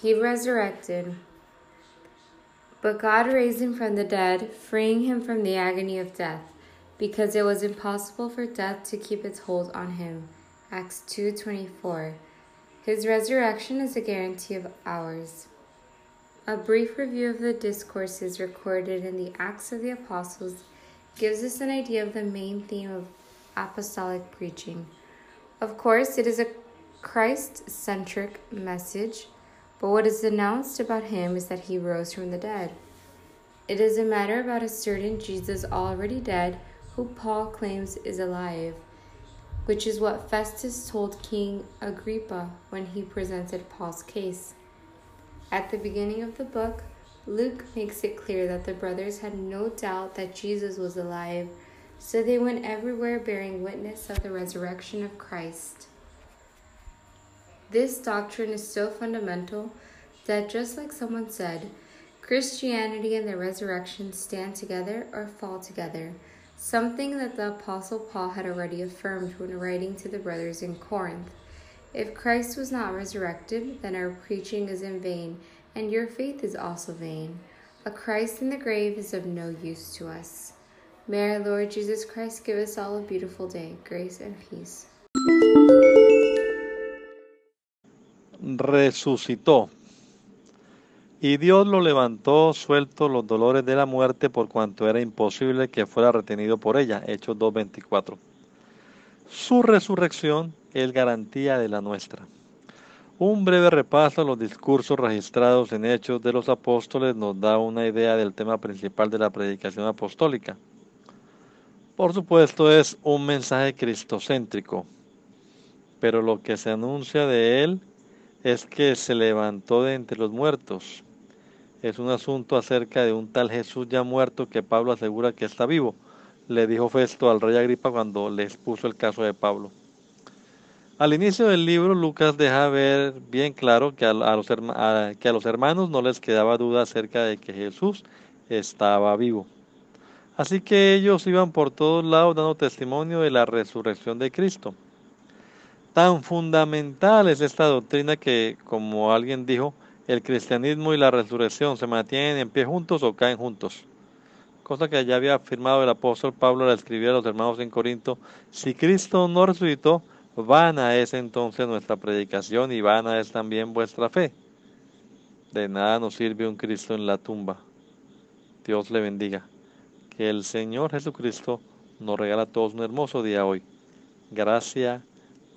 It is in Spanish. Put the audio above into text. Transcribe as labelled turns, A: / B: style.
A: He resurrected. But God raised him from the dead, freeing him from the agony of death, because it was impossible for death to keep its hold on him. Acts 2:24. His resurrection is a guarantee of ours. A brief review of the discourses recorded in the Acts of the Apostles gives us an idea of the main theme of apostolic preaching. Of course, it is a Christ centric message but what is announced about him is that he rose from the dead. It is a matter about a certain Jesus already dead, who Paul claims is alive, which is what Festus told King Agrippa when he presented Paul's case. At the beginning of the book, Luke makes it clear that the brothers had no doubt that Jesus was alive, so they went everywhere bearing witness of the resurrection of Christ. This doctrine is so fundamental that, just like someone said, Christianity and the resurrection stand together or fall together, something that the Apostle Paul had already affirmed when writing to the brothers in Corinth. If Christ was not resurrected, then our preaching is in vain, and your faith is also vain. A Christ in the grave is of no use to us. May our Lord Jesus Christ give us all a beautiful day, grace and peace.
B: Resucitó. Y Dios lo levantó suelto los dolores de la muerte por cuanto era imposible que fuera retenido por ella. Hechos 2.24. Su resurrección es garantía de la nuestra. Un breve repaso a los discursos registrados en Hechos de los Apóstoles nos da una idea del tema principal de la predicación apostólica. Por supuesto es un mensaje cristocéntrico, pero lo que se anuncia de él es que se levantó de entre los muertos. Es un asunto acerca de un tal Jesús ya muerto que Pablo asegura que está vivo, le dijo Festo al rey Agripa cuando le expuso el caso de Pablo. Al inicio del libro, Lucas deja ver bien claro que a, los, que a los hermanos no les quedaba duda acerca de que Jesús estaba vivo. Así que ellos iban por todos lados dando testimonio de la resurrección de Cristo. Tan fundamental es esta doctrina que, como alguien dijo, el cristianismo y la resurrección se mantienen en pie juntos o caen juntos. Cosa que ya había afirmado el apóstol Pablo al escribir a los hermanos en Corinto, si Cristo no resucitó, vana es entonces nuestra predicación y vana es también vuestra fe. De nada nos sirve un Cristo en la tumba. Dios le bendiga. Que el Señor Jesucristo nos regala a todos un hermoso día hoy. Gracias